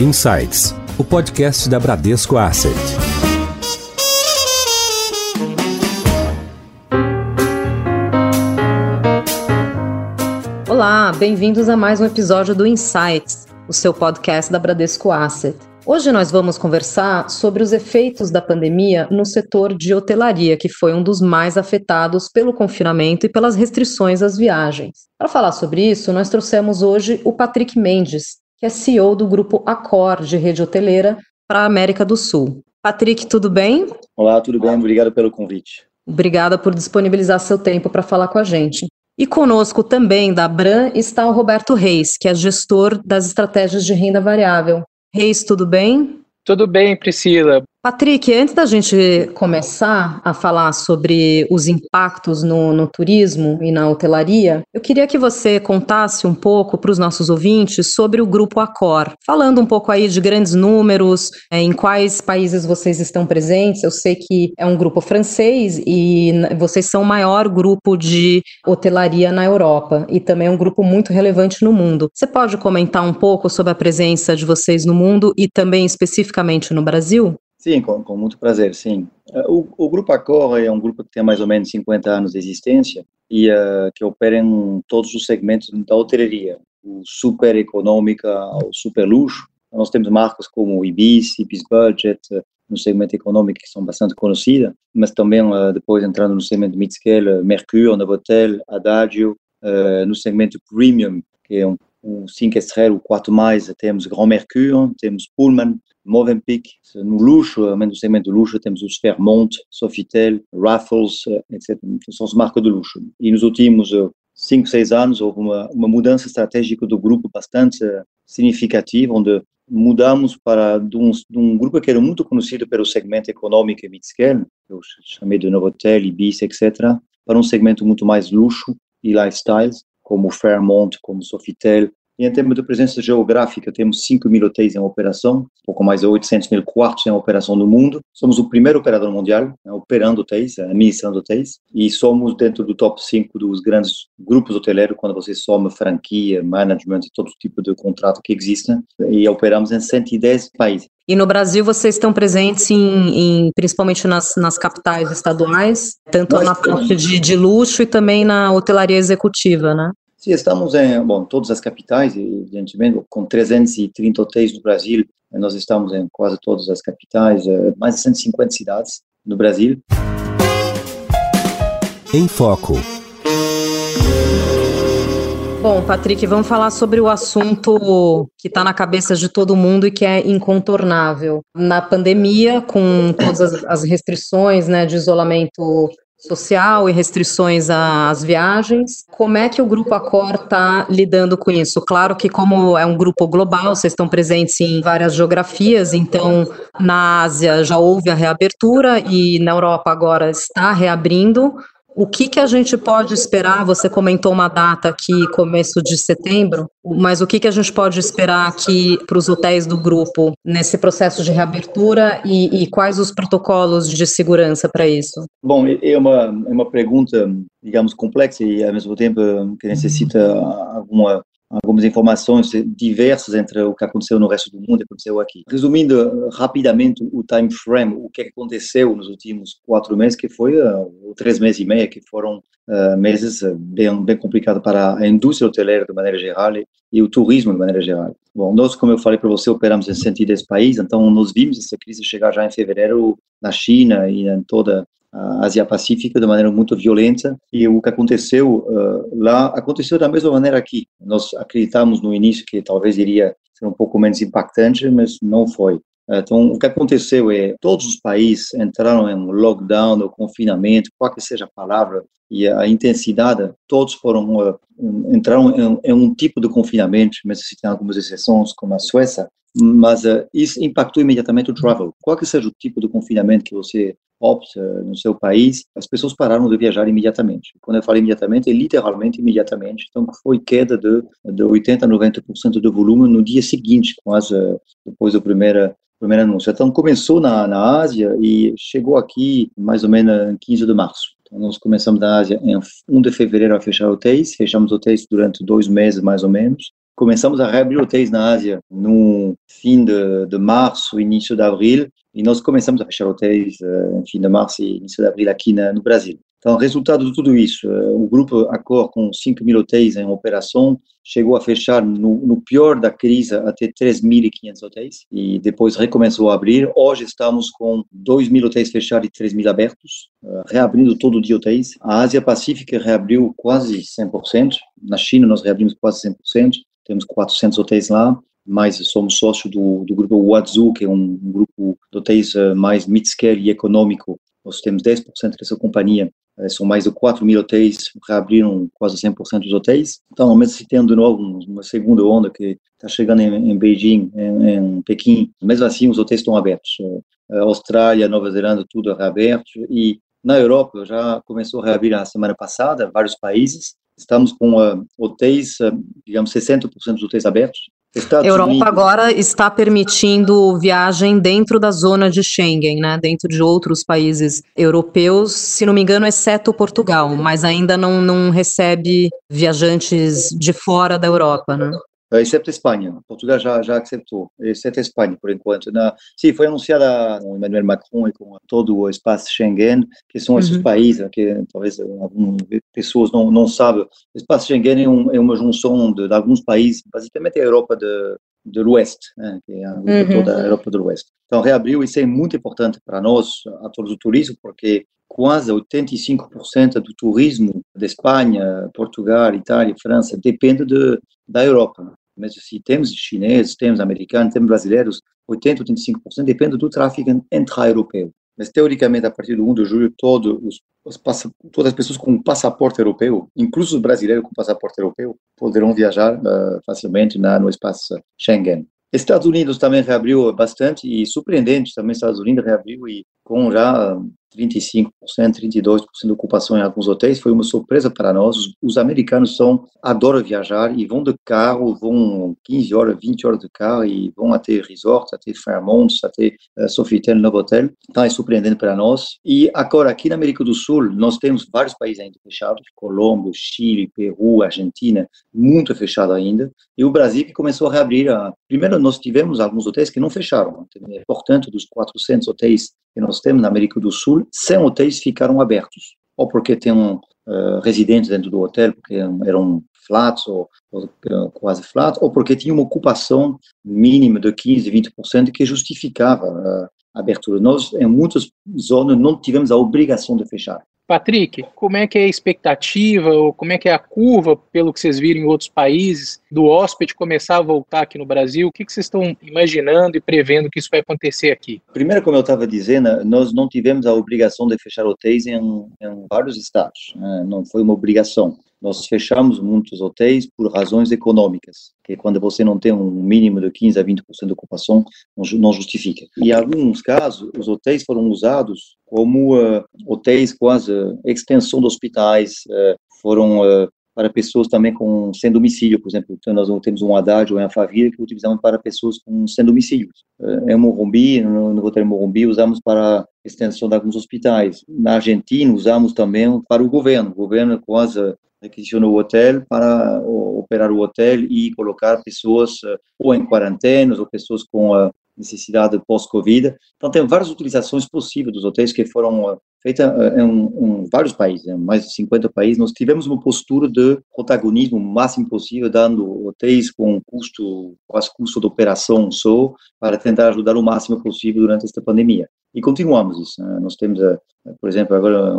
Insights, o podcast da Bradesco Asset. Olá, bem-vindos a mais um episódio do Insights, o seu podcast da Bradesco Asset. Hoje nós vamos conversar sobre os efeitos da pandemia no setor de hotelaria, que foi um dos mais afetados pelo confinamento e pelas restrições às viagens. Para falar sobre isso, nós trouxemos hoje o Patrick Mendes, que é CEO do grupo Accor de rede hoteleira para a América do Sul. Patrick, tudo bem? Olá, tudo bem? Obrigado pelo convite. Obrigada por disponibilizar seu tempo para falar com a gente. E conosco também da Bran está o Roberto Reis, que é gestor das estratégias de renda variável. Reis, tudo bem? Tudo bem, Priscila. Patrick, antes da gente começar a falar sobre os impactos no, no, turismo e na hotelaria, eu queria que você contasse um pouco para os nossos ouvintes sobre o Grupo Accor, falando um pouco aí de grandes números, é, em quais países vocês estão presentes. Eu sei que é um grupo francês e vocês são o maior grupo de hotelaria na Europa e também é um grupo muito relevante no mundo. Você pode comentar um pouco sobre a presença de vocês no mundo e também especificamente no Brasil? Sim, com, com, muito prazer, sim. Eh, o, o, Grupo Accor é um grupo que tem mais ou menos 50 anos de existência e uh, que opera em todos os segmentos da hotelaria, o super econômica ao super luxo. Nós temos marcas como Ibis, Ibis Budget, uh, no segmento econômico que são bastante conhecidas, mas também uh, depois entrando no segmento mid-scale, Mercure, Novotel, Adagio, no segmento premium, que é um, um 5 estrelas, o 4 mais, temos Grand Mercure, temos Pullman, Movenpick, no luxo, no segmento do luxo, temos os Fairmont, Sofitel, Raffles, etc. São as marcas de luxo. E nos últimos eh, cinco, seis anos houve uma, uma mudança estratégica do grupo bastante eh, significativa, onde mudamos para de um, de um, grupo que era muito conhecido pelo segmento econômico e mid-scale, eu chamei de Novotel, Ibis, etc., para um segmento muito mais luxo e lifestyles, como Fairmont, como Sofitel, e em termos de presença geográfica, temos 5 mil hotéis em operação, pouco mais de 800 mil quartos em operação no mundo. Somos o primeiro operador mundial né, operando hotéis, administrando hotéis, e somos dentro do top 5 dos grandes grupos hoteleiros quando você soma franquia, management e todo tipo de contrato que existe. E operamos em 110 países. E no Brasil vocês estão presentes em, em principalmente nas, nas, capitais estaduais, tanto Nós na parte de, de luxo e também na hotelaria executiva, né? Sim, estamos em bom, todas as capitais, evidentemente, com 330 hotéis no Brasil, nós estamos em quase todas as capitais, eh, mais de 150 cidades no Brasil. Em Foco. Bom, Patrick, vamos falar sobre o assunto que está na cabeça de todo mundo e que é incontornável. Na pandemia, com todas as restrições né, de isolamento social e restrições às viagens. Como é que o Grupo Accor está lidando com isso? Claro que como é um grupo global, vocês estão presentes em várias geografias, então na Ásia já houve a reabertura e na Europa agora está reabrindo. O que, que a gente pode esperar? Você comentou uma data aqui, começo de setembro, mas o que, que a gente pode esperar aqui para os hotéis do grupo nesse processo de reabertura e, e quais os protocolos de segurança para isso? Bom, é uma, é uma pergunta, digamos, complexa e ao mesmo tempo que necessita alguma algumas informações diversas entre o que aconteceu no resto do mundo e o que aconteceu aqui. Resumindo rapidamente o time frame, o que aconteceu nos últimos quatro meses, que foi uh, três meses e meio, que foram uh, meses bem, bem complicados para a indústria hoteleira de maneira geral e, e o turismo de maneira geral. Bom, nós, como eu falei para você, operamos em 110 países, então nós vimos essa crise chegar já em fevereiro na China e em toda a Ásia Pacífica de maneira muito violenta e o que aconteceu uh, lá aconteceu da mesma maneira aqui. Nós acreditamos no início que talvez iria ser um pouco menos impactante, mas não foi. Então, o que aconteceu é todos os países entraram em lockdown ou confinamento, qual que seja a palavra, e a intensidade, todos foram uh, entraram em, em, um tipo de confinamento, mas se tem algumas exceções, como a Suécia, mas uh, isso impactou imediatamente o travel. Qual que seja o tipo de confinamento que você opta no seu país, as pessoas pararam de viajar imediatamente. Quando eu falo imediatamente, é literalmente imediatamente. Então, foi queda de, de 80% a 90% do volume no dia seguinte, quase depois do primeiro, primeiro anúncio. Então, começou na, na Ásia e chegou aqui mais ou menos em 15 de março. Então, nós começamos na Ásia em 1 de fevereiro a fechar hotéis, fechamos hotéis durante dois meses mais ou menos, começamos a reabrir hotéis na Ásia no fim de, de março, início de abril, e nós começamos a fechar hotéis uh, em fim de março e início de abril aqui na, no Brasil. Então, resultado de tudo isso, uh, o grupo Accor, com 5 mil hotéis em operação, chegou a fechar, no, no pior da crise, até 3.500 hotéis, e depois recomeçou a abrir. Hoje estamos com 2 mil hotéis fechados e 3 mil abertos, uh, reabrindo todo dia hotéis. A Ásia Pacífica reabriu quase 100%, na China nós reabrimos quase 100%, temos 400 hotéis lá, mas somos sócios do, do grupo Wazoo, que é um, grupo de hotéis uh, mais mid-scale e econômico. Nós temos 10% dessa companhia. Uh, são mais de 4 mil hotéis, reabriram quase 100% dos hotéis. Então, mesmo se tendo de novo uma segunda onda que está chegando em, em Beijing, em, em, Pequim, mesmo assim os hotéis estão abertos. Uh, Austrália, Nova Zelândia, tudo reaberto. E na Europa já começou a reabrir a semana passada, vários países. Estamos com uh, hotéis, uh, digamos, 60% dos hotéis abertos. Estados Europa Unidos. agora está permitindo viagem dentro da zona de Schengen, né? Dentro de outros países europeus, se não me engano, exceto Portugal, mas ainda não, não recebe viajantes de fora da Europa, né? Eh, exceto a Espanha. Portugal já, já aceitou, exceto a Espanha, por enquanto. Na, sim, foi anunciada com Emmanuel Macron e com todo o espaço Schengen, que são esses uhum. países que talvez algumas pessoas não, não sabem. O espaço Schengen é, um, é uma junção de, de, alguns países, basicamente a Europa de, do Oeste, né, que é a, uhum. toda a Europa do Oeste. Então, reabriu, isso é muito importante para nós, atores do turismo, porque quase 85% do turismo da Espanha, Portugal, Itália, França depende de, da Europa mas se temos chineses, temos americanos, temos brasileiros, 80, 85% depende do tráfego intra-europeu. Mas, teoricamente, a partir do 1 de julho, todos os, os todas as pessoas com passaporte europeu, incluso os brasileiros com passaporte europeu, poderão viajar uh, facilmente na, no espaço Schengen. Estados Unidos também reabriu bastante e surpreendente também Estados Unidos reabriu e com já 35%, 32% de ocupação em alguns hotéis, foi uma surpresa para nós. Os americanos são adoram viajar e vão de carro, vão 15 horas, 20 horas de carro e vão até resorts, até Fairmont, até uh, Sofitel, Novo Hotel. Então é surpreendente para nós. E agora, aqui na América do Sul, nós temos vários países ainda fechados, Colômbia, Chile, Peru, Argentina, muito fechado ainda. E o Brasil que começou a reabrir. A... Primeiro, nós tivemos alguns hotéis que não fecharam. É importante, dos 400 hotéis que nós temos na América do Sul, 100 hotéis ficaram abertos, ou porque tem um, uh, residentes dentro do hotel, porque eram flats ou, ou uh, quase flats, ou porque tinha uma ocupação mínima de 15, 20% que justificava uh, a abertura. Nós, em muitas zonas, não tivemos a obrigação de fechar. Patrick, como é que é a expectativa, ou como é que é a curva, pelo que vocês viram em outros países, do hóspede começar a voltar aqui no Brasil? O que, que vocês estão imaginando e prevendo que isso vai acontecer aqui? Primeiro, como eu estava dizendo, nós não tivemos a obrigação de fechar hotéis em, em vários estados, né? não foi uma obrigação. Nós fechamos muitos hotéis por razões econômicas, que quando você não tem um mínimo de 15 a 20% de ocupação, não justifica. E em alguns casos, os hotéis foram usados como uh, hotéis quase uh, extensão de hospitais, uh, foram para pessoas também com sem domicílio, por exemplo, então nós temos um adágio em Alphaville que utilizamos para pessoas com sem domicílio. Em Morumbi, no, hotel Morumbi, usamos para extensão de alguns hospitais. Na Argentina, usamos também para o governo. O governo quase requisicionou o hotel para operar o hotel e colocar pessoas ou em quarentenas ou pessoas com necessidade pós-Covid. Então, tem várias utilizações possíveis dos hotéis que foram eh, feitas eh, em, em, vários países, em mais de 50 países. Nós tivemos uma postura de protagonismo o máximo possível, dando hotéis com custo, quase custo de operação só, para tentar ajudar o máximo possível durante esta pandemia. E continuamos isso. Né? Nós temos, por exemplo, agora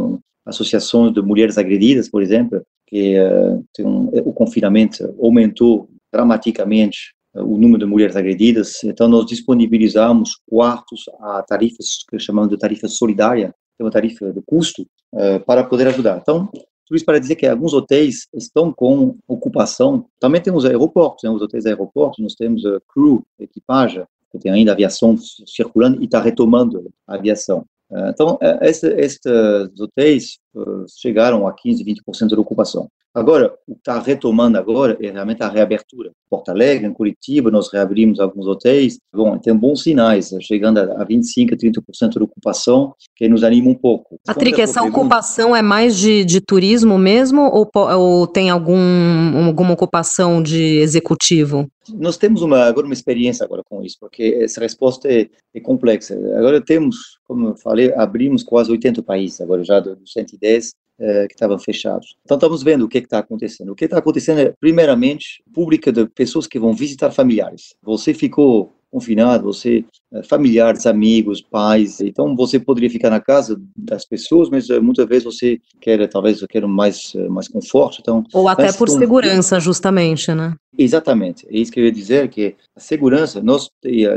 associações de mulheres agredidas, por exemplo, que uh, um, o confinamento aumentou dramaticamente o número de mulheres agredidas, então nós disponibilizamos quartos a tarifas que chamamos de tarifa solidária, que é uma tarifa de custo, uh, para poder ajudar. Então, tudo isso para dizer que alguns hotéis estão com ocupação. Também temos aeroportos, né? os hotéis aeroportos, nós temos crew, equipagem, que tem ainda aviação circulando e está retomando a aviação. Então, estes hotéis chegaram a 15, 20% de ocupação. Agora, o que está retomando agora é realmente a reabertura. Porto Alegre, em Curitiba, nós reabrimos alguns hotéis. Bom, tem bons sinais, chegando a 25%, 30% de ocupação, que nos anima um pouco. Patrick, essa pergunta, ocupação é mais de, de turismo mesmo ou, ou tem algum, alguma ocupação de executivo? Nós temos uma, agora uma experiência agora com isso, porque essa resposta é, é complexa. Agora temos, como eu falei, abrimos quase 80 países, agora já dos 110, eh, que estavam fechados. Então estamos vendo o que está acontecendo. O que está acontecendo é, primeiramente, pública de pessoas que vão visitar familiares. Você ficou confinado, você eh, familiares, amigos, pais, então você poderia ficar na casa das pessoas, mas eh, muitas vezes você quer talvez quer mais mais conforto, então ou até por segurança, justamente, né? Exatamente, é isso que eu ia dizer, que a segurança, nós,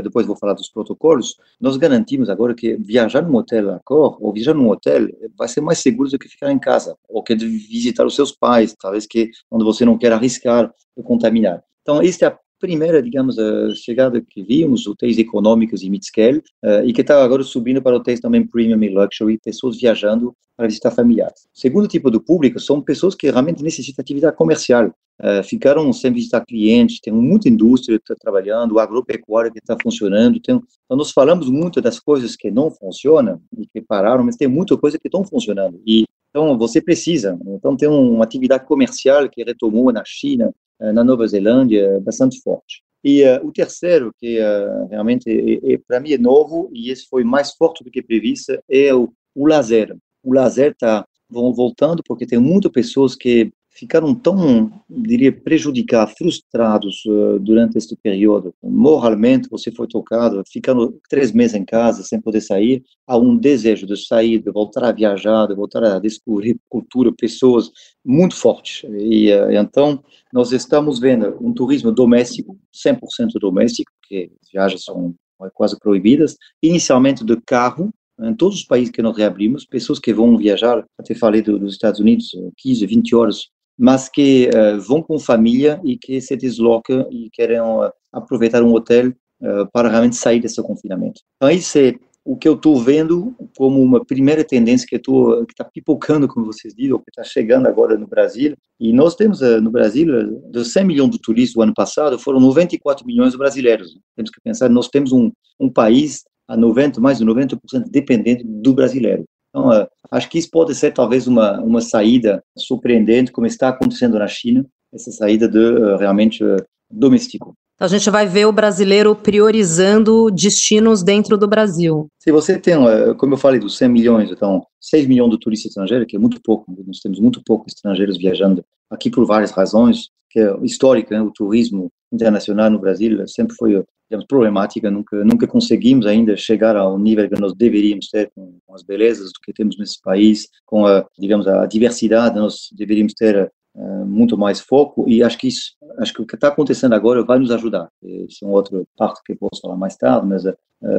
depois vou falar dos protocolos, nós garantimos agora que viajar num hotel Accor, ou viajar num hotel, vai ser mais seguro do que ficar em casa, ou que visitar os seus pais, talvez que onde você não quer arriscar de contaminar. Então, esta é a primeira, digamos, chegada que vimos, hotéis econômicos e mid-scale, uh, e que está agora subindo para hotéis também premium e luxury, pessoas viajando para visitar familiares. O segundo tipo de público são pessoas que realmente necessitam atividade comercial, uh, ficaram sem visitar clientes, tem muita indústria está trabalhando, agropecuária que está funcionando, tem, então nós falamos muito das coisas que não funcionam e que pararam, mas tem muita coisa que estão funcionando, e então você precisa, então tem uma atividade comercial que retomou na China, eh, na Nova Zelândia bastante forte. E uh, o terceiro, que uh, realmente é, é, para mim é novo e esse foi mais forte do que previsto, é o, o lazer. O lazer está voltando porque tem muitas pessoas que ficaram tão, diria, prejudicados, frustrados uh, durante este período. Moralmente, você foi tocado, ficando três meses em casa sem poder sair, há um desejo de sair, de voltar a viajar, de voltar a descobrir cultura, pessoas muito fortes. E uh, então, nós estamos vendo um turismo doméstico, 100% doméstico, porque as viagens são quase proibidas, inicialmente de carro, em todos os países que nós reabrimos, pessoas que vão viajar, até falei dos Estados Unidos, 15, 20 horas mas que uh, vão com família e que se deslocam e querem uh, aproveitar um hotel uh, para realmente sair desse confinamento. Então, isso é o que eu estou vendo como uma primeira tendência que está pipocando, como vocês dizem, ou que está chegando agora no Brasil. E nós temos no Brasil, dos 100 milhões de turistas do ano passado, foram 94 milhões de brasileiros. Temos que pensar, nós temos um, um país a 90, mais de 90% dependente do brasileiro. Então, uh, acho que isso pode ser talvez uma, uma saída surpreendente, como está acontecendo na China, essa saída de uh, realmente uh, doméstico. Então, a gente vai ver o brasileiro priorizando destinos dentro do Brasil. Se você tem, como eu falei, dos 100 milhões, então 6 milhões de turistas estrangeiros, que é muito pouco, nós temos muito poucos estrangeiros viajando aqui por várias razões, que é histórica, né? o turismo internacional no Brasil sempre foi digamos, problemática, nunca, nunca conseguimos ainda chegar ao nível que nós deveríamos ter com, com as belezas que temos nesse país, com a, digamos, a diversidade, nós deveríamos ter uh, muito mais foco e acho que isso, acho que o que está acontecendo agora vai nos ajudar. Isso é uma outra parte que eu posso falar mais tarde, mas uh,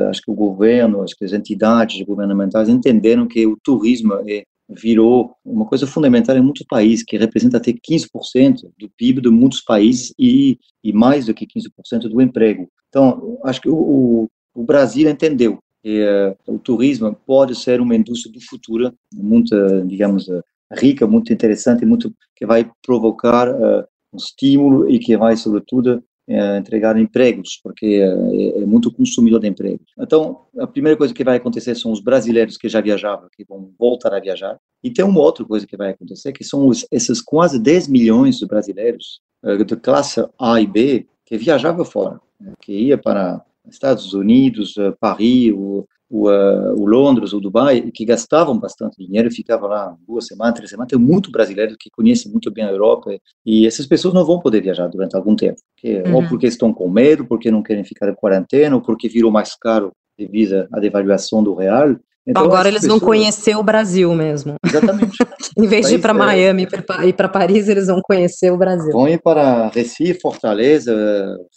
acho que o governo, acho que as entidades governamentais entenderam que o turismo é virou uma coisa fundamental em muitos países, que representa até 15% do PIB de muitos países e, e mais do que 15% do emprego. Então, acho que o, o Brasil entendeu que uh, o turismo pode ser uma indústria do futuro, muito, digamos, uh, rica, muito interessante, muito que vai provocar uh, um estímulo e que vai, sobretudo, entregar empregos, porque é, é, muito consumidor de empregos. Então, a primeira coisa que vai acontecer são os brasileiros que já viajavam, que vão voltar a viajar. E tem uma outra coisa que vai acontecer, que são os, esses quase 10 milhões de brasileiros de classe A e B que viajavam fora que ia para Estados Unidos, eh, Paris, o, o, eh, o, Londres, o Dubai, que gastavam bastante dinheiro ficavam lá duas semanas, três semanas. Tem muito brasileiro que conhece muito bem a Europa e essas pessoas não vão poder viajar durante algum tempo, porque, uhum. ou porque estão com medo, porque não querem ficar em quarentena, ou porque virou mais caro devido à devaluação do real. Então, agora eles pessoas... vão conhecer o Brasil mesmo. Exatamente. em vez de ir para Miami e para Paris, eles vão conhecer o Brasil. Vão ir para Recife, Fortaleza,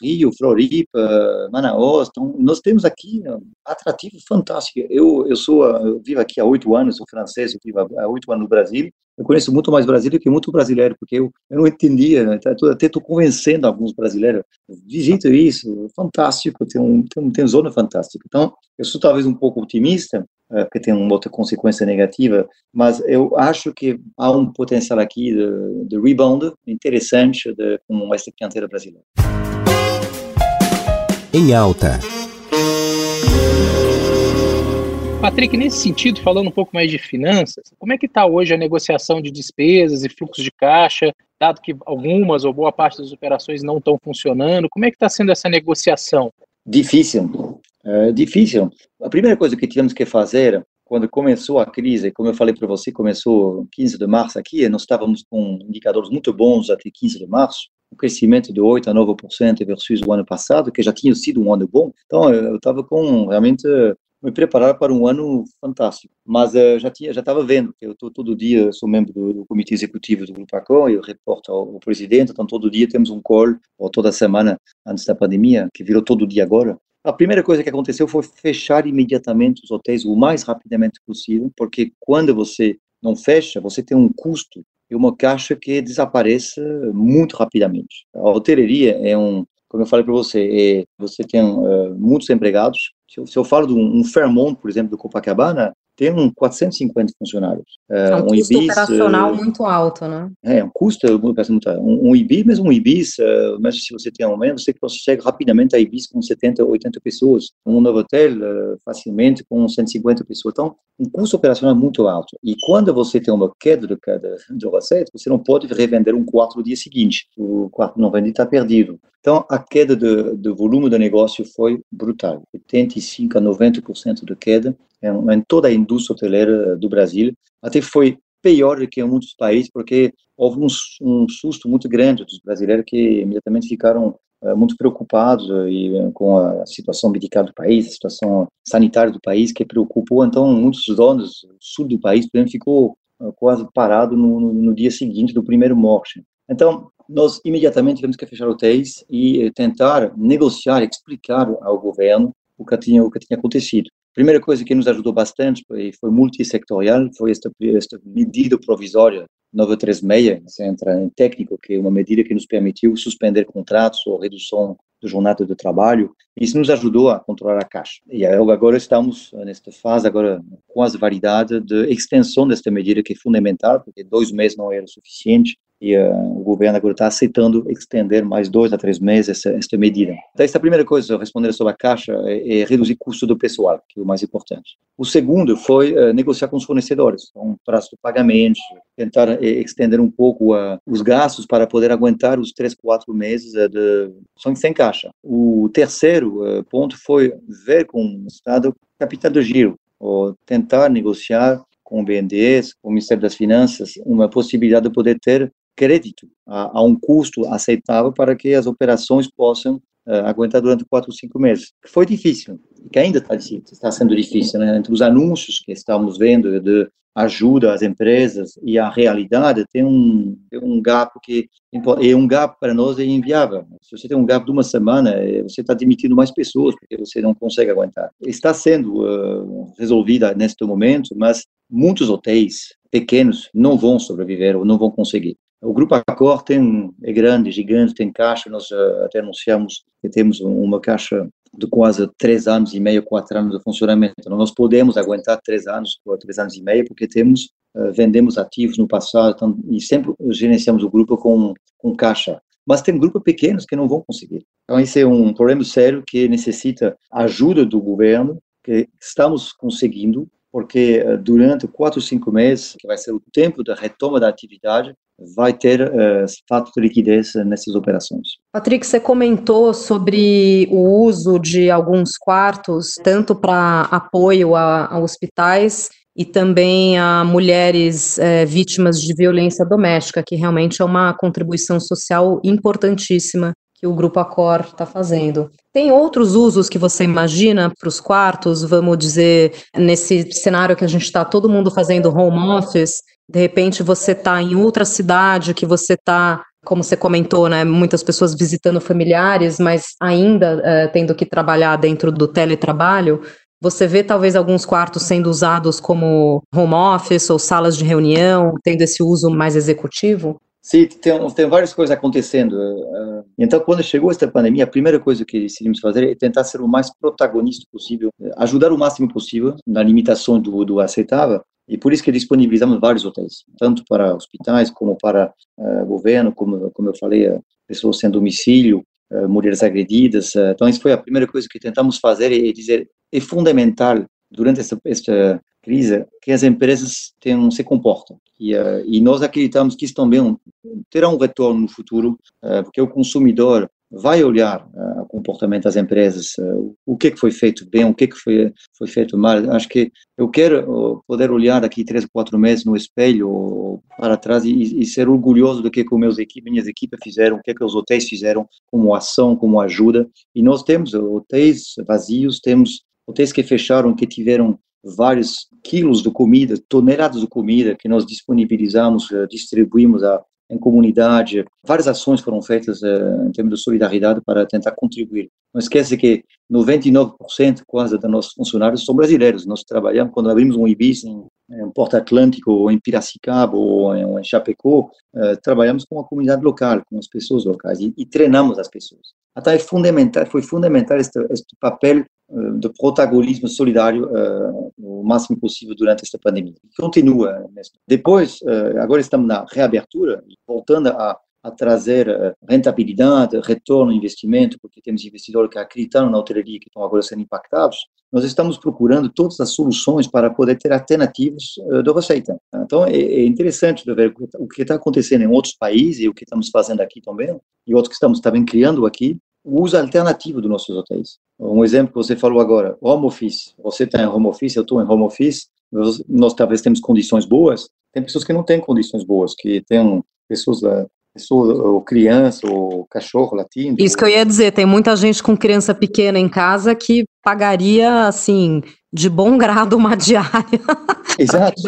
Rio, Floripa, Manaus. Então, nós temos aqui um atrativo fantástico. Eu, eu sou, eu vivo aqui há oito anos, sou francês, eu vivo há oito anos no Brasil. Eu conheço muito mais brasileiro que muito brasileiro, porque eu, eu não entendia, né? até estou convencendo alguns brasileiros. Visita isso, fantástico, tem, um, tem, tem zona fantástica. Então, eu sou talvez um pouco otimista, que tem uma outra consequência negativa, mas eu acho que há um potencial aqui de, de rebound interessante de, com esta canteira brasileira. Em alta. Patrick, nesse sentido, falando um pouco mais de finanças, como é que está hoje a negociação de despesas e fluxos de caixa, dado que algumas ou boa parte das operações não estão funcionando? Como é que está sendo essa negociação? Difícil, é difícil. A primeira coisa que tivemos que fazer quando começou a crise, como eu falei para você, começou 15 de março aqui, nós estávamos com indicadores muito bons até 15 de março, um crescimento de 8 a 9% versus o ano passado, que já tinha sido um ano bom. Então, eu estava com realmente me preparar para um ano fantástico. Mas uh, já tinha, já estava vendo que eu tô, todo dia sou membro do, do, comitê executivo do Grupo Acor, eu reporto ao, ao, presidente, então todo dia temos um call, ou toda semana antes da pandemia, que virou todo dia agora. A primeira coisa que aconteceu foi fechar imediatamente os hotéis o mais rapidamente possível, porque quando você não fecha, você tem um custo e uma caixa que desaparece muito rapidamente. A hotelaria é um, como eu falei para você, é, você tem uh, muitos empregados, se eu, se eu falo de um, um Fairmont, por exemplo, do Copacabana, tem um 450 funcionários. É um, um custo Ibis, operacional uh, muito alto, né? É, um custo muito um, um Ibis, mesmo um Ibis, uh, mesmo se você tem um aumento, você consegue rapidamente a Ibis com 70, 80 pessoas. Um novo hotel, uh, facilmente, com 150 pessoas. Então, um custo operacional muito alto. E quando você tem uma queda de, de, de receita, você não pode revender um quarto no dia seguinte. O quarto não vendido está perdido. Então, a queda do, do volume do negócio foi brutal. 85% a 90% de queda em, toda a indústria hoteleira do Brasil. Até foi pior do que em muitos países, porque houve um, um susto muito grande dos brasileiros que imediatamente ficaram uh, muito preocupados uh, e, uh, com a situação médica do país, a situação sanitária do país, que preocupou. Então, muitos donos do sul do país, por exemplo, ficou quase parado no, no, no, dia seguinte do primeiro morte. Então, nós imediatamente tivemos que fechar hotéis e tentar negociar, explicar ao governo o que tinha, o que tinha acontecido. Primeira coisa que nos ajudou bastante e foi multissectorial foi esta, esta medida provisória 936, você entra em técnico, que é uma medida que nos permitiu suspender contratos ou redução do jornada de trabalho. Isso nos ajudou a controlar a caixa. E agora estamos nesta fase agora quase validada de extensão desta medida que é fundamental, porque dois meses não era suficiente e uh, o governo agora está aceitando estender mais dois a três meses essa, essa medida. Então, essa primeira coisa, responder sobre a caixa, é, é, reduzir o custo do pessoal, que é o mais importante. O segundo foi uh, negociar com os fornecedores, um prazo de pagamento, tentar uh, estender um pouco os gastos para poder aguentar os três, quatro meses de sem caixa. O terceiro ponto foi ver com o Estado capital de giro, ou tentar negociar com o BNDES, com o Ministério das Finanças, uma possibilidade de poder ter crédito a, a um custo aceitável para que as operações possam uh, aguentar durante quatro cinco meses. Foi difícil, que ainda está, está sendo difícil, né? entre os anúncios que estamos vendo de ajuda às empresas e a realidade tem um, tem um gap que é um gap para nós é inviável. Se você tem um gap de uma semana, eh, você está demitindo mais pessoas porque você não consegue aguentar. Está sendo uh, resolvida neste momento, mas muitos hotéis pequenos não vão sobreviver ou não vão conseguir. O Grupo Accor tem, é grande, gigante, tem caixa, nós uh, até anunciamos que temos uma caixa de quase três anos e meio, quatro anos de funcionamento. Nós podemos aguentar três anos, três anos e meio, porque temos, uh, vendemos ativos no passado então, e sempre gerenciamos o grupo com, com caixa. Mas tem grupos pequenos que não vão conseguir. Então, esse é um problema sério que necessita ajuda do governo, que estamos conseguindo, porque uh, durante quatro, cinco meses, que vai ser o tempo da retoma da atividade, vai ter uh, fato de liquidez nessas operações. Patrick, você comentou sobre o uso de alguns quartos, tanto para apoio a, a, hospitais e também a mulheres é, vítimas de violência doméstica, que realmente é uma contribuição social importantíssima que o Grupo Acor está fazendo. Tem outros usos que você imagina para os quartos, vamos dizer, nesse cenário que a gente está todo mundo fazendo home office, de repente você está em outra cidade, que você está, como você comentou, né, muitas pessoas visitando familiares, mas ainda uh, tendo que trabalhar dentro do teletrabalho. Você vê talvez alguns quartos sendo usados como home office ou salas de reunião, tendo esse uso mais executivo? Sim, tem, tem várias coisas acontecendo. Eh, então, quando chegou esta pandemia, a primeira coisa que decidimos fazer é tentar ser o mais protagonista possível, ajudar o máximo possível na limitação do, do aceitável, e por isso que disponibilizamos vários hotéis, tanto para hospitais como para uh, governo, como, como eu falei, pessoas sem domicílio, uh, mulheres agredidas. então, isso foi a primeira coisa que tentamos fazer e dizer é fundamental durante essa, esta crise que as empresas tenham, se comportam. E, uh, e nós acreditamos que isso também terá um retorno no futuro, uh, porque o consumidor vai olhar uh, o comportamento das empresas, o que, que foi feito bem, o que, que foi, foi feito mal. Acho que eu quero poder olhar daqui três, quatro meses no espelho para trás e, e ser orgulhoso do que, que meus equipes, minhas equipes fizeram, o que, que os hotéis fizeram como ação, como ajuda. E nós temos hotéis vazios, temos hotéis que fecharam, que tiveram vários quilos de comida, toneladas de comida que nós disponibilizamos, eh, distribuímos a, em comunidade. Várias ações foram feitas uh, em termos de solidariedade para tentar contribuir. Não esqueça que 99% quase dos nossos funcionários são brasileiros. Nós trabalhamos, quando abrimos um IBIS em, em Porto Atlântico, ou em Piracicaba, ou em, ou em Chapecó, uh, trabalhamos com a comunidade local, com as pessoas locais, e, e treinamos as pessoas. Então, é fundamental, foi fundamental este, este papel de protagonismo solidário uh, o máximo possível durante esta pandemia. Continua mesmo. Depois, uh, agora estamos na reabertura, voltando a, a trazer rentabilidade, retorno ao investimento, porque temos investidores que acreditam na hotelaria que estão agora sendo impactados. Nós estamos procurando todas as soluções para poder ter alternativas de receita. Então, é, é interessante ver o que está acontecendo em outros países e o que estamos fazendo aqui também, e outros que estamos também criando aqui, o uso alternativo dos nossos hotéis. Um exemplo que você falou agora, home office. Você está em home office, eu estou em home office, nós talvez temos condições boas, tem pessoas que não têm condições boas, que têm pessoas, eh, pessoas ou criança, ou cachorro latindo. Isso que eu ia dizer, tem muita gente com criança pequena em casa que pagaria, assim, de bom grado uma diária. Exato,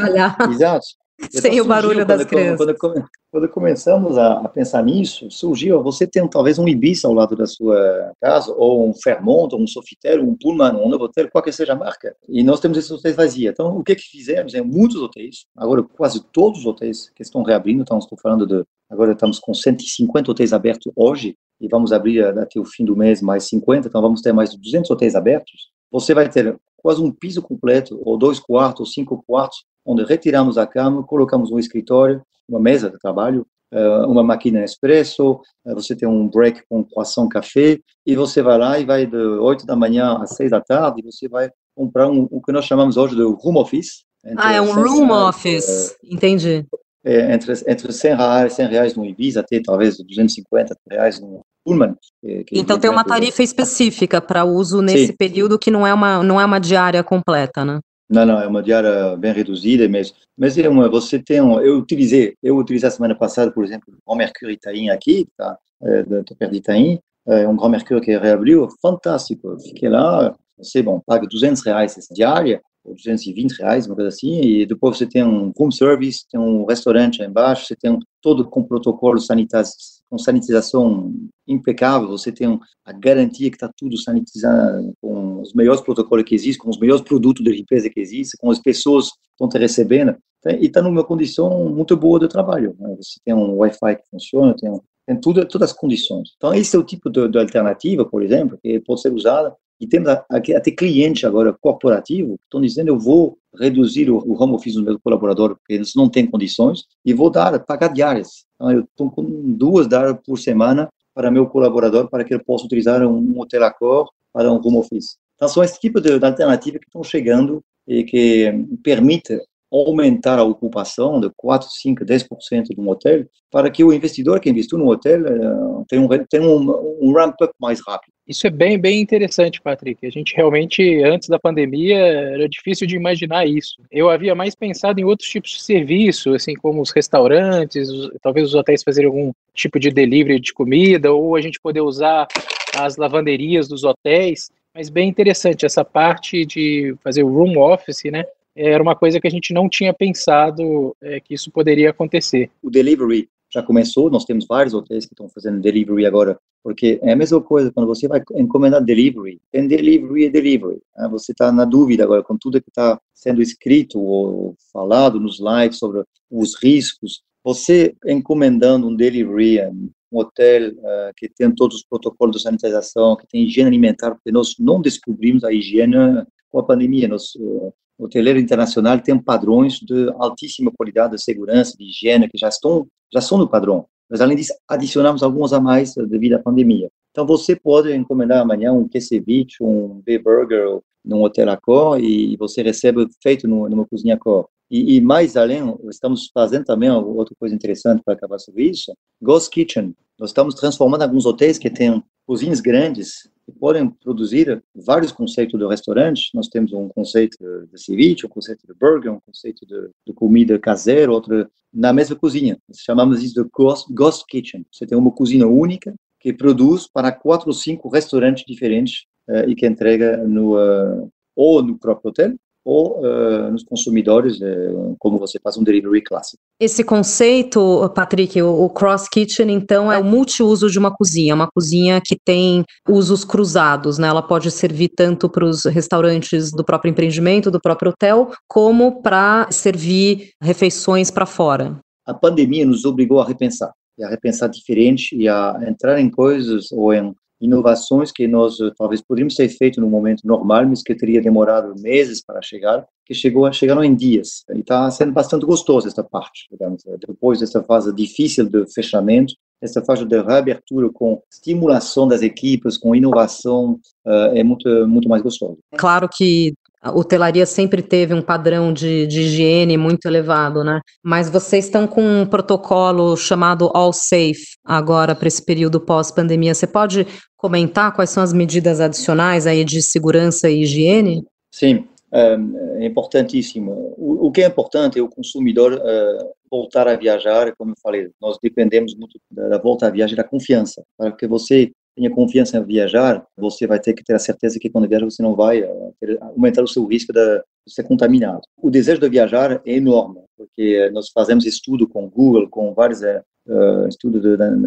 exato. Sem o barulho das crianças. Quando, quando, quando começamos a, a, pensar nisso, surgiu, você tem talvez um Ibiza ao lado da sua casa, ou um Fairmont, ou um Sofitel, um Pullman, um Novotel, qualquer seja a marca. E nós temos esses hotéis vazios. Então, o que que fizemos? Em muitos hotéis, agora quase todos os hotéis que estão reabrindo, então estou falando de, agora estamos com 150 hotéis abertos hoje, e vamos abrir até o fim do mês mais 50, então vamos ter mais de 200 hotéis abertos. Você vai ter quase um piso completo, ou dois quartos, ou cinco quartos, onde retiramos a cama, colocamos um escritório, uma mesa de trabalho, eh, uma máquina expresso, eh, você tem um break com croissant café, e você vai lá e vai de 8 da manhã às 6 da tarde, e você vai comprar um, o que nós chamamos hoje de room office. Ah, é um room reais, office, é, entendi. É, entre, entre 100 reais, 100 reais no Ibiza, até talvez 250 reais no Pullman. Que, que então tem uma tarifa específica para uso nesse Sim. período que não é, uma, não é uma diária completa, né? Não, não, é uma diária bem reduzida, mas, mas é uma, você tem um, eu utilizei, eu utilizei a semana passada, por exemplo, o Grand Mercure Itaim aqui, tá, é, perto de é um Grand Mercure que reabriu, fantástico, fiquei lá, você, bom, paga 200 reais essa diária, ou 220 reais, uma coisa assim, e depois você tem um room service, tem um restaurante aí embaixo, você tem um, todo com protocolo sanitário, com sanitização impecável, você tem a garantia que está tudo sanitizado, com os melhores protocolos que existem, com os melhores produtos de limpeza que existem, com as pessoas que estão te recebendo, tá, e está numa condição muito boa de trabalho. Né? Você tem um Wi-Fi que funciona, tem, tem tudo, todas as condições. Então, esse é o tipo de, de alternativa, por exemplo, que pode ser usada e temos até clientes agora corporativo que estão dizendo eu vou reduzir o, home office do meu colaborador porque eles não têm condições e vou dar pagar diárias. Então eu estou com duas diárias por semana para meu colaborador para que ele possa utilizar um hotel Accor para um home office. Então são esse tipo de, alternativas que estão chegando e que permite aumentar a ocupação de 4, 5, 10% de um hotel, para que o investidor que investiu no hotel uh, tenha, um, tenha um, um ramp-up mais rápido. Isso é bem, bem interessante, Patrick. A gente realmente, antes da pandemia, era difícil de imaginar isso. Eu havia mais pensado em outros tipos de serviço, assim como os restaurantes, os, talvez os hotéis fazerem algum tipo de delivery de comida, ou a gente poder usar as lavanderias dos hotéis. Mas bem interessante essa parte de fazer o room office, né? era uma coisa que a gente não tinha pensado é, que isso poderia acontecer. O delivery já começou, nós temos vários hotéis que estão fazendo delivery agora, porque é a mesma coisa quando você vai encomendar delivery, tem delivery e delivery. Né? Você está na dúvida agora com tudo que está sendo escrito ou falado nos lives sobre os riscos. você encomendando um delivery, um hotel uh, que tem todos os protocolos de sanitização, que tem higiene alimentar, porque nós não descobrimos a higiene com a pandemia. Nós, uh, hoteleiro internacional tem padrões de altíssima qualidade de segurança, de higiene, que já estão, já são no padrão. Mas, além disso, adicionamos alguns a mais devido à pandemia. Então, você pode encomendar amanhã um queseviche, um B-Burger num hotel Accor e você recebe feito numa cozinha Accor. E, e, mais além, estamos fazendo também outra coisa interessante para acabar sobre isso, Ghost Kitchen. Nós estamos transformando alguns hotéis que têm cozinhas grandes que podem produzir vários conceitos de restaurante. Nós temos um conceito de ceviche, um conceito de burger, um conceito de, de comida caseira, outro na mesma cozinha. Nós chamamos isso de Ghost, Ghost Kitchen. Você tem uma cozinha única que produz para quatro ou cinco restaurantes diferentes uh, e que entrega no, uh, ou no próprio hotel ou uh, nos consumidores, uh, como você faz um delivery clássico. Esse conceito, Patrick, o, o cross kitchen, então, é o multiuso de uma cozinha, uma cozinha que tem usos cruzados, né? Ela pode servir tanto para os restaurantes do próprio empreendimento, do próprio hotel, como para servir refeições para fora. A pandemia nos obrigou a repensar, e a repensar diferente e a entrar em coisas ou em inovações que nós eh, talvez poderíamos ter feito no momento normal, mas que teria demorado meses para chegar, que chegou chegaram em dias. E está sendo bastante gostoso essa parte, digamos, eh, depois dessa fase difícil de fechamento, essa fase de reabertura com estimulação das equipes, com inovação, uh, é muito muito mais gostoso. Claro que a hotelaria sempre teve um padrão de, de higiene muito elevado, né? Mas vocês estão com um protocolo chamado All Safe agora para esse período pós-pandemia. Você pode comentar quais são as medidas adicionais aí de segurança e higiene? Sim, é, é importantíssimo. O, que é importante é o consumidor uh, voltar a viajar, como eu falei, nós dependemos muito da, da volta à viagem, da confiança, para que você tenha confiança em viajar, você vai ter que ter a certeza que quando viaja você não vai eh, ter, aumentar o seu risco de ser contaminado. O desejo de viajar é enorme, porque nós fazemos estudo com Google, com vários estudos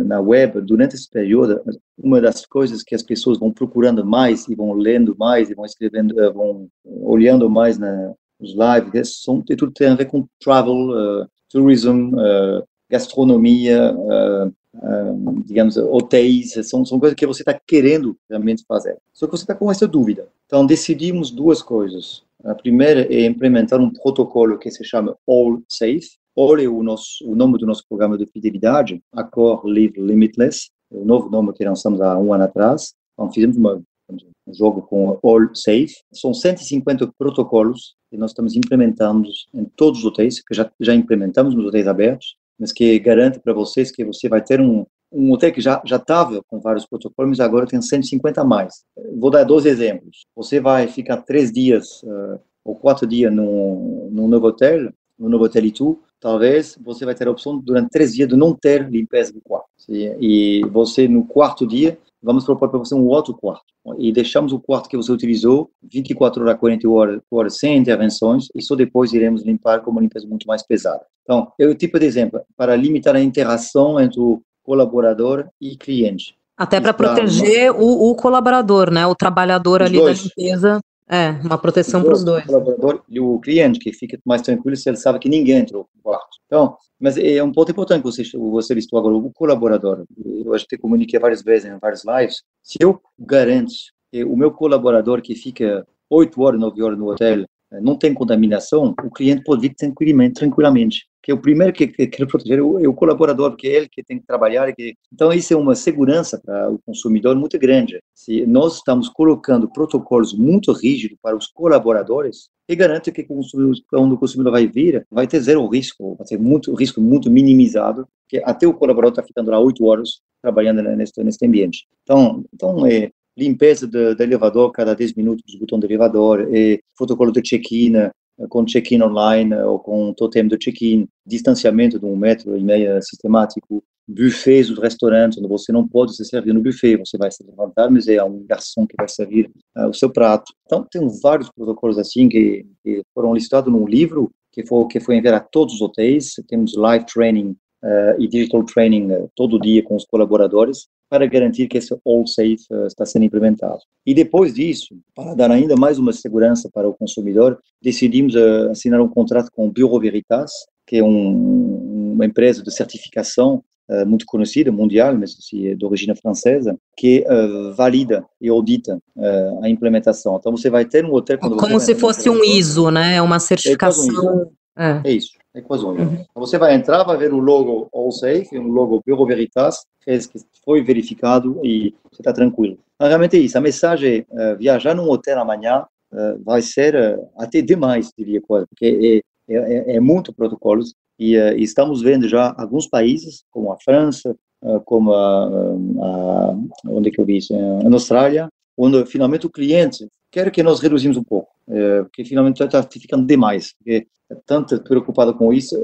na, web. Durante esse período, uma das coisas que as pessoas vão procurando mais e vão lendo mais e vão escrevendo, vão olhando mais na, nos lives, são, tudo tem a ver com travel, uh, tourism, gastronomia, digamos, hotéis, são, são coisas que você está querendo realmente fazer. Só que você está com essa dúvida. Então, decidimos duas coisas. A primeira é implementar um protocolo que se chama All Safe. All é o, nosso, o nome do nosso programa de fidelidade, Accor Live Limitless, é o novo nome que lançamos há um ano atrás. Então, fizemos uma, um jogo com All Safe. São 150 protocolos que nós estamos implementando em todos os hotéis, que já, já implementamos nos hotéis abertos, mas que garante para vocês que você vai ter um, um hotel que já já estava com vários protocolos, mas agora tem 150 a mais. Vou dar dois exemplos. Você vai ficar três dias uh, ou quatro dias num, num novo hotel, no novo hotel Itu, talvez você vai ter a opção durante três dias de não ter limpeza do quarto. E você no quarto dia vamos propor para você um outro quarto. E deixamos o quarto que você utilizou 24 horas, 40 horas, horas sem intervenções, e só depois iremos limpar com uma limpeza muito mais pesada. Então, é o tipo de exemplo para limitar a interação entre o colaborador e cliente. Até para proteger o, o, colaborador, né? O trabalhor ali dois. da limpeza. É, uma proteção para os dois. O colaborador e o cliente, que fica mais tranquilo se ele sabe que ninguém entrou no quarto. Então, mas é um ponto importante que você, você listou agora, o colaborador. Eu acho que comuniquei várias vezes em vários lives. Se eu garanto que o meu colaborador que fica 8 horas, 9 horas no hotel eh, não tem contaminação, o cliente pode vir tranquilamente, tranquilamente que é o primeiro que, que quer proteger é o, colaborador, porque é ele que tem que trabalhar. Que... Então, isso é uma segurança para o consumidor muito grande. Se nós estamos colocando protocolos muito rígidos para os colaboradores, e garante que quando o consumidor vai vir, vai ter zero risco, vai ter muito risco muito minimizado, porque até o colaborador está ficando lá oito horas trabalhando nesse, nesse ambiente. Então, então é, limpeza do, do elevador cada 10 minutos, botão do elevador, é, protocolo de check-in, com check-in online ou com totem de check-in, distanciamento de um metro e meio sistemático, buffets dos restaurantes, onde você não pode se servir no buffet, você vai se levantar, mas é um garçom que vai servir uh, o seu prato. Então, tem vários protocolos assim que, que foram listados num livro que foi, que foi enviado a todos os hotéis. Temos live training uh, e digital training uh, todo dia com os colaboradores para garantir que esse All Safe uh, está sendo implementado. E depois disso, para dar ainda mais uma segurança para o consumidor, decidimos uh, assinar um contrato com o Bureau Veritas, que é um, uma empresa de certificação uh, muito conhecida, mundial, mas assim, de origem francesa, que uh, valida e audita uh, a implementação. Então, você vai ter um hotel... Como se fosse um ISO, né? Uma certificação... É, é isso, é quase ISO. Uhum. Então, você vai entrar, vai ver o logo AllSafe, um logo Bureau Veritas, que foi verificado e você está tranquilo. Então, realmente é isso, a mensagem é viajar num hotel amanhã vai ser até demais, diria quase, porque é, é, é muito protocolos e, estamos vendo já alguns países, como a França, como a, a, onde que eu vi isso? Na Austrália, onde finalmente o cliente quer que nós reduzimos um pouco, porque finalmente está ficando demais, porque é tanto preocupado com isso,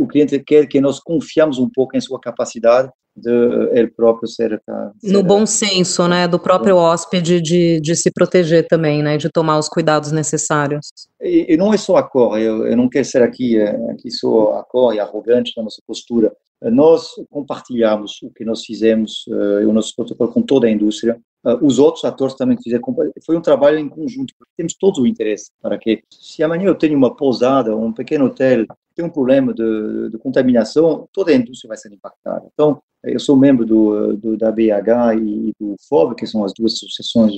o cliente quer que nós confiamos um pouco em sua capacidade de ele próprio ser, ser no bom senso, né, do próprio hóspede de, de se proteger também, né, de tomar os cuidados necessários. E, e não é só a cor, eu, eu não quero ser aqui eh, aqui sou a cor e arrogante na nossa postura. Nós compartilhamos o que nós fizemos, uh, o nosso protocolo com toda a indústria. Uh, os outros atores também fizeram. Foi um trabalho em conjunto, temos todos o interesse para que, se amanhã eu tenho uma pousada, um pequeno hotel, tem um problema de, de contaminação, toda a indústria vai ser impactada. Então, eu sou membro do, do, da BH e do FOB, que são as duas associações,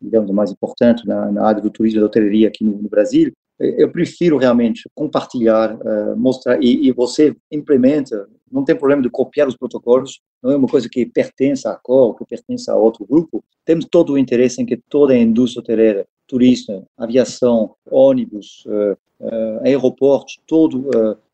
digamos, mais importantes na, na área do turismo e da hotelaria aqui no, no Brasil. Eu prefiro realmente compartilhar, uh, mostrar, e, e, você implementa, não tem problema de copiar os protocolos, não é uma coisa que pertence à COR, que pertence a outro grupo. Temos todo o interesse em que toda a indústria hoteleira, turismo, aviação, ônibus, uh, uh, aeroportos, todo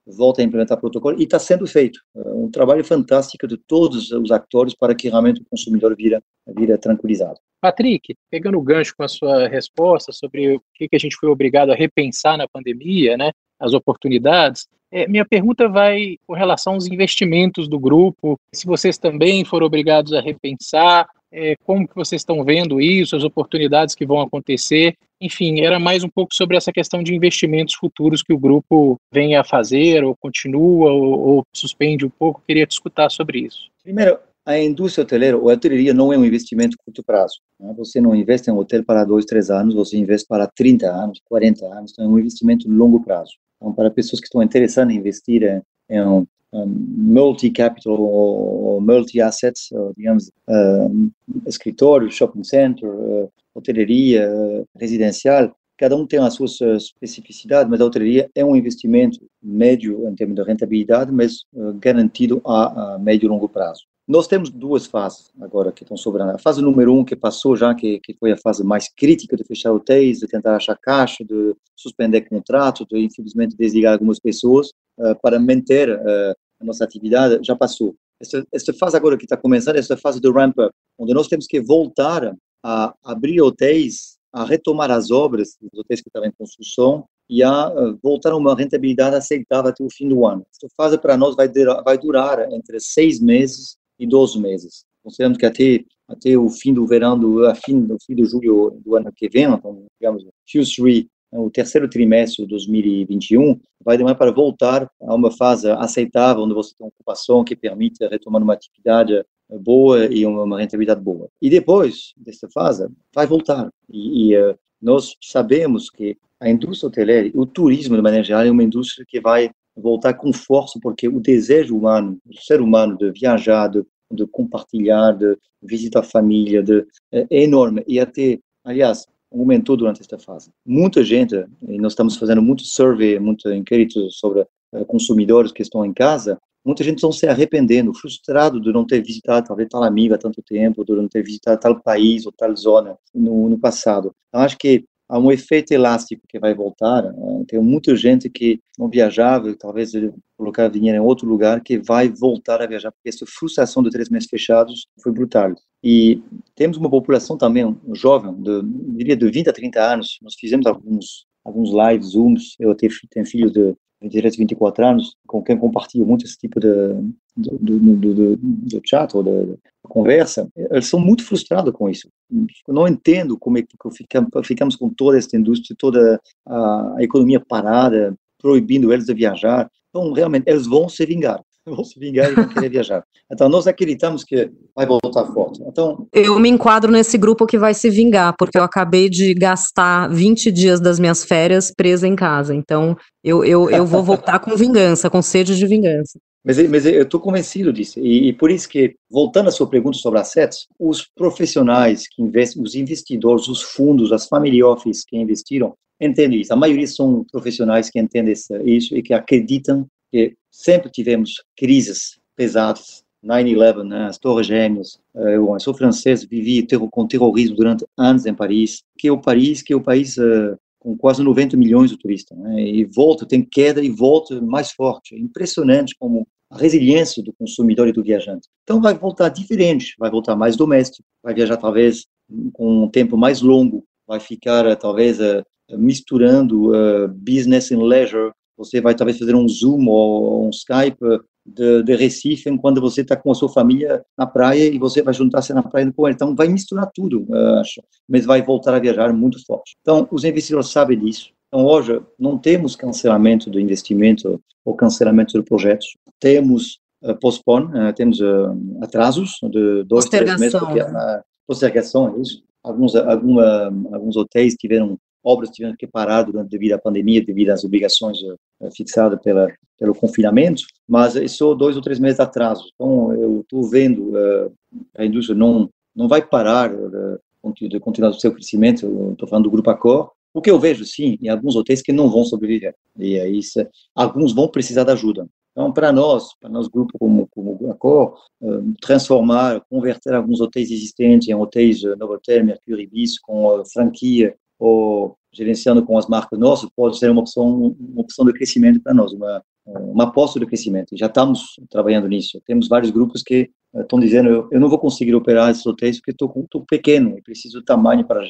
volta a implementar protocolo e está sendo feito. Um trabalho fantástico de todos os atores para que realmente o consumidor vira, vira tranquilizado. Patrick, pegando o gancho com a sua resposta sobre o que, que a gente foi obrigado a repensar na pandemia, né, as oportunidades, é, minha pergunta vai com relação aos investimentos do grupo, se vocês também foram obrigados a repensar, é, como que vocês estão vendo isso, as oportunidades que vão acontecer, enfim, era mais um pouco sobre essa questão de investimentos futuros que o grupo vem a fazer, ou continua, ou, ou suspende um pouco, queria te escutar sobre isso. Primeiro, a indústria hoteleira, ou a hoteleria não é um investimento curto prazo. Né? Você não investe em um hotel para dois, três anos, você investe para 30 anos, 40 anos, então é um investimento longo prazo. Então, para pessoas que estão interessadas em investir em um, multi-capital ou, multi-assets, digamos, um, escritório, shopping center, uh, hotelaria, uh, residencial, cada um tem as suas especificidades, mas a hotelaria é um investimento médio em termos de rentabilidade, mas uh, garantido a, a médio e longo prazo. Nós temos duas fases agora que estão sobrando. A fase número um, que passou já, que, que foi a fase mais crítica de fechar hotéis, de tentar achar caixa, de suspender contrato, de infelizmente desligar algumas pessoas, uh, para manter uh, a nossa atividade, já passou. Essa, essa fase agora que está começando, essa fase do ramp-up, onde nós temos que voltar a abrir hotéis, a retomar as obras, os hotéis que estavam em construção, e a uh, voltar a uma rentabilidade aceitável até o fim do ano. Essa fase para nós vai, vai durar entre seis meses e 12 meses. Considerando que até até o fim do verão, do, a fim, do fim de julho do ano que vem, então, digamos, Q3, né, o terceiro trimestre de 2021, vai demorar para voltar a uma fase aceitável, onde você tem uma ocupação que permite retomar uma atividade boa e uma rentabilidade boa. E depois dessa fase, vai voltar. E, e uh, nós sabemos que a indústria hoteleira, o turismo de maneira geral, é uma indústria que vai voltar com força, porque o desejo humano, do ser humano de viajar, de, de compartilhar, de visitar a família, de, é, é enorme. E até, aliás, aumentou durante esta fase. Muita gente, e nós estamos fazendo muito survey, muito inquérito sobre uh, consumidores que estão em casa, muita gente estão se arrependendo, frustrado de não ter visitado talvez tal amiga há tanto tempo, de não ter visitado tal país ou tal zona no, no passado. Então, acho que há um efeito elástico que vai voltar. Né? Tem muita gente que não viajava, talvez colocar dinheiro em outro lugar, que vai voltar a viajar, porque essa frustração de três meses fechados foi brutal. E temos uma população também jovem, de, diria de 20 a 30 anos. Nós fizemos alguns alguns lives, zooms. Eu tenho, filhos de direto 24 anos, com quem compartilho muito esse tipo de, de, de, de, chat ou de, conversa, eles são muito frustrados com isso. Eu não entendo como é que ficamos, com toda essa indústria, toda a economia parada, proibindo eles de viajar. Então, realmente, eles vão se vingar vão se vingar e vão querer viajar. Então, nós acreditamos que vai voltar forte. Então, eu me enquadro nesse grupo que vai se vingar, porque eu acabei de gastar 20 dias das minhas férias presa em casa. Então, eu, eu, eu vou voltar com vingança, com sede de vingança. Mas, mas eu estou convencido disso. E, e, por isso que, voltando à sua pergunta sobre assets, os profissionais que investem, os investidores, os fundos, as family office que investiram, entendem isso. A maioria são profissionais que entendem isso e que acreditam que sempre tivemos crises pesadas 9-11, né, as Torres Gêmeas. Eu sou francês, vivi com terrorismo durante anos em Paris, que é o Paris, que é o país uh, com quase 90 milhões de turistas, né, e volta, tem queda e volta mais forte. É impressionante como a resiliência do consumidor e do viajante. Então vai voltar diferente, vai voltar mais doméstico, vai viajar talvez com um tempo mais longo, vai ficar talvez uh, misturando uh, business and leisure. Você vai talvez fazer um Zoom ou um Skype de, de Recife quando você está com a sua família na praia e você vai juntar-se na praia com ele. Então, vai misturar tudo, acho, mas vai voltar a viajar muito forte. Então, os investidores sabem disso. Então, hoje, não temos cancelamento do investimento ou cancelamento do projeto. Temos uh, postpone, uh, temos uh, atrasos de dois, três meses. Porque, postergação, é isso. Alguns, alguma, alguns hotéis tiveram obras tiveram que parar durante, devido à pandemia, devido às obrigações uh, fixadas pela, pelo confinamento, mas é só dois ou três meses de atraso. Então, eu estou vendo uh, a indústria não não vai parar de, continuar o seu crescimento, estou falando do Grupo Accor, o que eu vejo, sim, em alguns hotéis que não vão sobreviver, e aí se, alguns vão precisar de ajuda. Então, para nós, para nós grupo como, como uh, transformar, converter alguns hotéis existentes em hotéis Novotel, Mercury, Ibis, com franquia ou gerenciando com as marcas nossas, pode ser uma opção, uma opção de crescimento para nós, uma, uma aposta de crescimento. Já estamos trabalhando nisso. Temos vários grupos que eh, estão dizendo eu, eu não vou conseguir operar esses hotéis porque estou pequeno e preciso de tamanho para,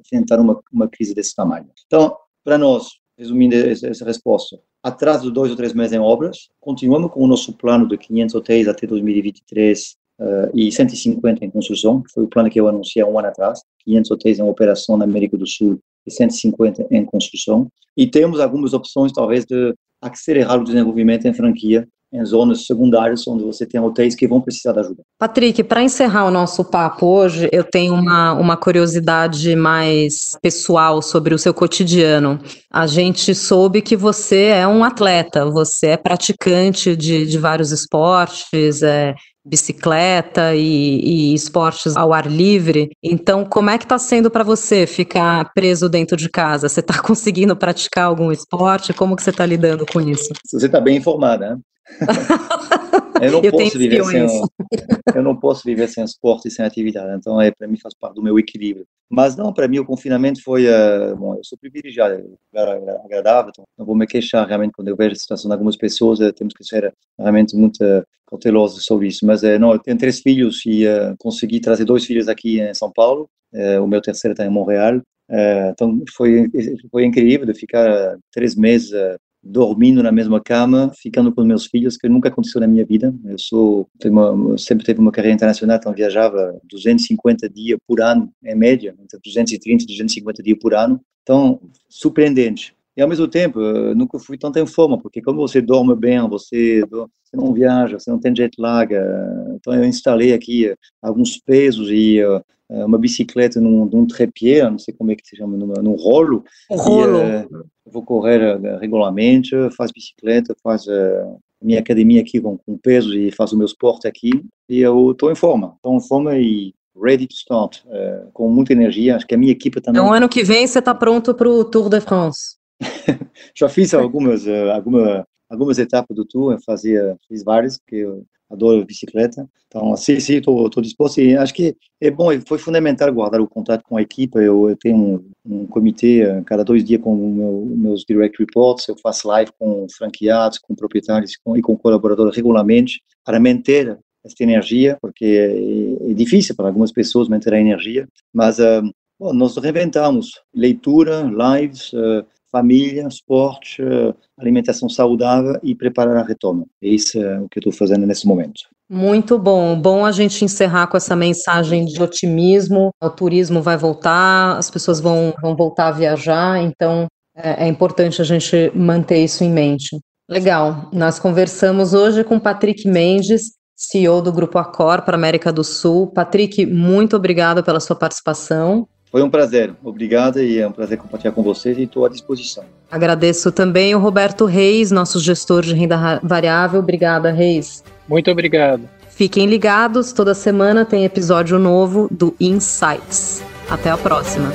enfrentar uma, uma crise desse tamanho. Então, para nós, resumindo essa resposta, atrás de dois ou três meses em obras, continuamos com o nosso plano de 500 hotéis até 2023 uh, e 150 em construção, que foi o plano que eu anunciei há um ano atrás, 500 hotéis em operação na América do Sul e 150 em construção. E temos algumas opções, talvez, de acelerar o desenvolvimento em franquia em zonas secundárias onde você tem hotéis que vão precisar de ajuda. Patrick, para encerrar o nosso papo hoje, eu tenho uma, uma curiosidade mais pessoal sobre o seu cotidiano. A gente soube que você é um atleta, você é praticante de, de vários esportes, é, bicicleta e, e, esportes ao ar livre. Então, como é que está sendo para você ficar preso dentro de casa? Você está conseguindo praticar algum esporte? Como que você está lidando com isso? Você está bem informada, né? eu não eu posso viver sem eu não posso viver sem esporte e sem atividade então é para mim faz parte do meu equilíbrio. Mas não para mim o confinamento foi uh, bom eu sou privilegiado era agradável então não vou me queixar realmente quando eu vejo a situação de algumas pessoas uh, temos que ser realmente muito uh, cautelosos sobre isso. Mas não eu tenho três filhos e consegui trazer dois filhos aqui em São Paulo o meu terceiro está em Montreal então foi foi incrível de ficar três meses dormindo na mesma cama, ficando com meus filhos, que nunca aconteceu na minha vida. Eu sou, uma, sempre tive uma carreira internacional, então viajava 250 dias por ano, em média, entre 230 e 250 dias por ano. Então, surpreendente. E ao mesmo tempo, nunca fui tanto em forma, porque quando você dorme bem, você, você não viaja, você não tem jet lag. Então eu instalei aqui alguns pesos e uh, uma bicicleta num, num não sei como é que se chama, num, num rolo. Um rolo. E, uh, vou correr uh, regularmente, faço bicicleta, faço minha academia aqui com, com peso e faço o meu esporte aqui. E eu estou em forma, estou em forma e ready to start, com muita energia. Acho que a minha equipe também. Então, ano que vem você está pronto para o Tour de France? já fiz algumas, uh, alguma, algumas etapas do tour, fazia, fiz várias, porque eu adoro bicicleta. Então, sim, sim, estou disposto. E acho que é bom, foi fundamental guardar o contato com a equipe. Eu, eu tenho um, um comitê uh, cada dois dias com meu, meus direct reports. Eu faço live com franqueados, com proprietários com, e com colaboradores regularmente para manter esta energia, porque é, é, difícil para algumas pessoas manter a energia, mas uh, bom, nós reinventamos leitura, lives, uh, família, esporte, alimentação saudável e preparar a retoma. É isso é o que eu estou fazendo nesse momento. Muito bom. Bom a gente encerrar com essa mensagem de otimismo. O turismo vai voltar, as pessoas vão, vão voltar a viajar, então é, é importante a gente manter isso em mente. Legal. Nós conversamos hoje com Patrick Mendes, CEO do Grupo Accor para América do Sul. Patrick, muito obrigado pela sua participação. Foi um prazer, obrigado e é um prazer compartilhar com vocês e estou à disposição. Agradeço também o Roberto Reis, nosso gestor de renda variável. Obrigada, Reis. Muito obrigado. Fiquem ligados, toda semana tem episódio novo do Insights. Até a próxima.